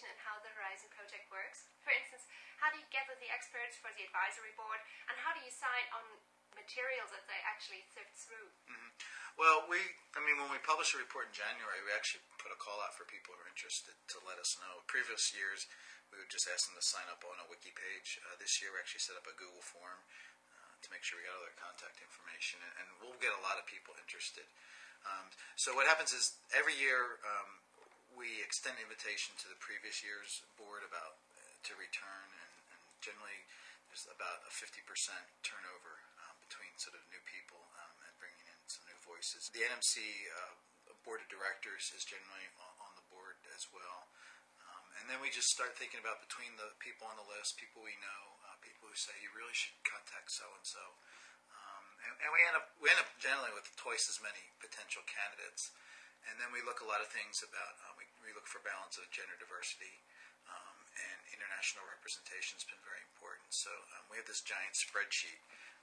information on how the Horizon project works? For instance, how do you gather the experts for the advisory board, and how do you decide on materials that they actually sift through? Mm-hmm. Well, we, I mean, when we published a report in January, we actually put a call out for people who are interested to let us know. Previous years, we would just ask them to sign up on a wiki page. Uh, this year, we actually set up a Google form uh, to make sure we got all their contact information, and, and we'll get a lot of people interested. Um, so what happens is every year um, we extend an invitation to the previous year's board about uh, to return, and, and, generally there's about a 50% turnover um, between sort of new people um, and bringing in some new voices. The NMC uh, board of directors is generally on the board as well. Um, and then we just start thinking about between the people on the list, people we know, uh, people who say you really should contact so and so and, we end up we end up generally with twice as many potential candidates. And then we look a lot of things about um, we, look for balance of gender diversity um, and international representation has been very important. So um, we have this giant spreadsheet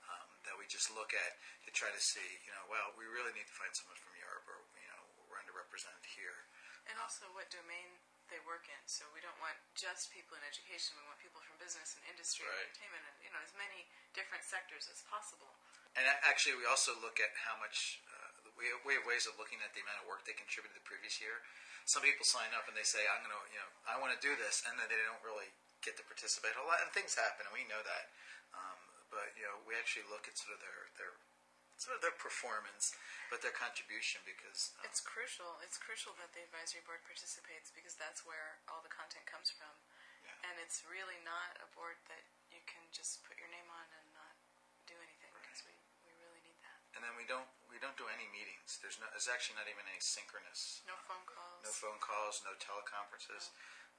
um, that we just look at to try to see, you know, well, we really need to find someone from Europe or you know we're underrepresented here. And also, what domain they work in. So we don't want just people in education. We want people from business and industry right. and entertainment and you know as many different sectors as possible. And actually, we also look at how much. We, have, we have ways of looking at the amount of work they contributed the previous year. Some people sign up and they say, "I'm going to, you know, I want to do this," and then they don't really get to participate. A lot and things happen, and we know that. Um, but you know, we actually look at sort of their their sort of their performance, but their contribution because um, it's crucial. It's crucial that the advisory board participates because that's where all the content comes from, yeah. and it's really not a board that you can just put your name on and not do anything because right. we we really need that. and then we don't don't do any meetings. There's no there's actually not even any synchronous. No phone calls. No phone calls. No teleconferences.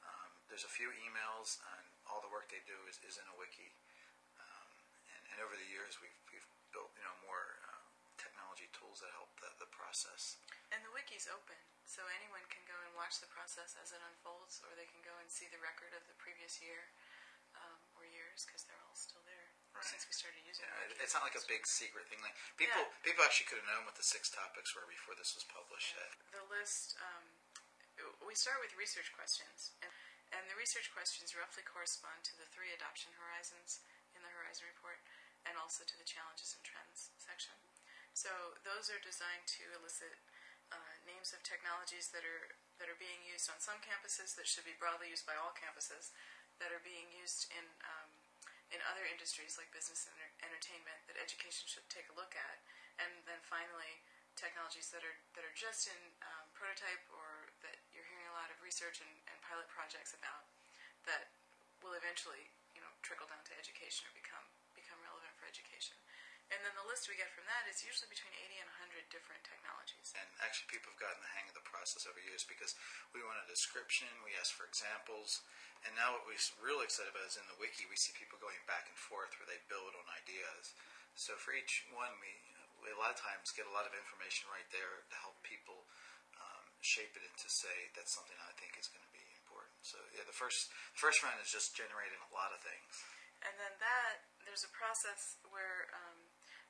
Um, there's a few emails, and all the work they do is, is in a wiki. Um, and, and over the years, we've we've built you know more uh, technology tools that help the, the process. And the wiki's open, so anyone can go and watch the process as it unfolds, or they can go and see the record of the previous year um, or years because they're all still there right. since we started using yeah, it. It's not like a big secret thing. Like people, yeah. people actually could have known what the six topics were before this was published. Yeah. The list. Um, we start with research questions, and, and the research questions roughly correspond to the three adoption horizons in the Horizon report, and also to the challenges and trends section. So those are designed to elicit uh, names of technologies that are that are being used on some campuses that should be broadly used by all campuses, that are being used in um, in other industries like business and entertainment that education should take a look at, and then finally technologies that are that are just in um, prototype or that you're hearing a lot of research and, and pilot projects about that will eventually you know trickle down to education or become become relevant for education. And then the list we get from that is usually between 80 and 100 different technologies. And actually, people have gotten the hang of the process over years because we want a description, we ask for examples, and now what we're really excited about is in the wiki, we see people going back and forth where they build on ideas. So for each one, we, we a lot of times get a lot of information right there to help people um, shape it into say that's something I think is going to be important. So yeah, the first the first round is just generating a lot of things. And then that there's a process where um,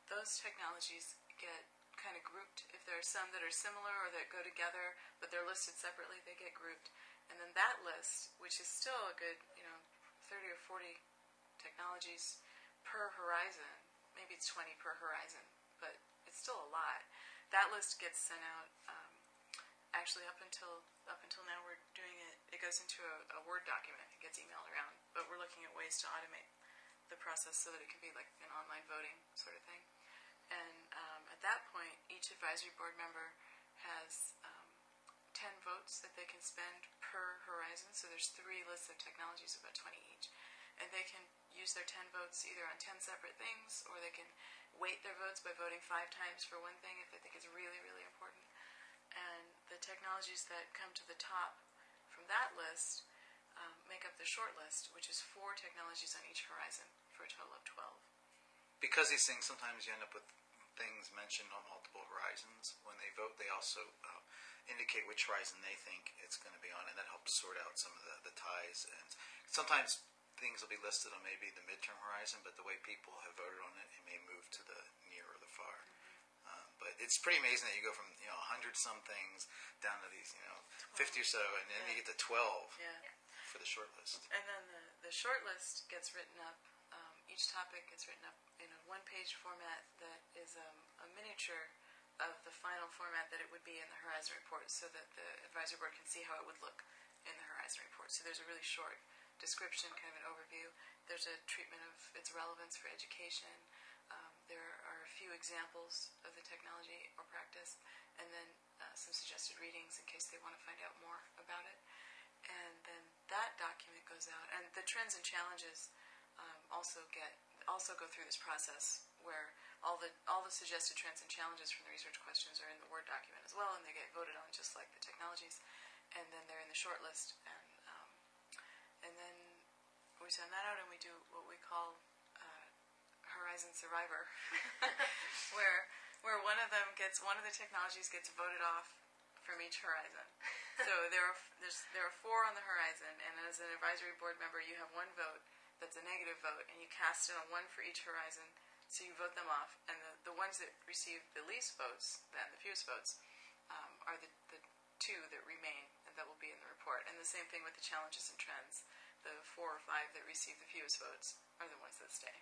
those technologies get kind of grouped. If there are some that are similar or that go together, but they're listed separately, they get grouped. And then that list, which is still a good, you know, 30 or 40 technologies per horizon, maybe it's 20 per horizon, but it's still a lot. That list gets sent out. Um, actually, up until up until now, we're doing it. It goes into a, a Word document. It gets emailed around, but we're looking at ways to automate the process so that it can be like an online voting sort of thing. And um, at that point, each advisory board member has um, 10 votes that they can spend per horizon. So there's three lists of technologies, about 20 each. And they can use their 10 votes either on 10 separate things, or they can weight their votes by voting five times for one thing if they think it's really, really important. And the technologies that come to the top from that list um, make up the short list, which is four technologies on each horizon for a total of 12. Because these things sometimes you end up with things mentioned on multiple horizons. When they vote, they also uh, indicate which horizon they think it's going to be on, and that helps sort out some of the, the ties. And sometimes things will be listed on maybe the midterm horizon, but the way people have voted on it, it may move to the near or the far. Mm-hmm. Um, but it's pretty amazing that you go from you know hundred some things down to these you know fifty or so, and then you get to twelve Yeah. for the short list. And then the, the short list gets written up, each topic is written up in a one page format that is um, a miniature of the final format that it would be in the Horizon Report so that the advisory board can see how it would look in the Horizon Report. So there's a really short description, kind of an overview. There's a treatment of its relevance for education. Um, there are a few examples of the technology or practice, and then uh, some suggested readings in case they want to find out more about it and then that document goes out and the trends and challenges also get also go through this process where all the all the suggested trends and challenges from the research questions are in the word document as well and they get voted on just like the technologies. And then they're in the short list and um, and then we send that out and we do what we call uh, Horizon Survivor where where one of them gets one of the technologies gets voted off from each horizon. So there are there's there are four on the horizon, and as an advisory board member, you have one vote that's a negative vote, and you cast it on one for each horizon. So you vote them off, and the, the ones that receive the least votes, then the fewest votes, um, are the, the two that remain, and that will be in the report. And the same thing with the challenges and trends. The four or five that receive the fewest votes are the ones that stay.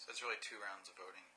So it's really two rounds of voting.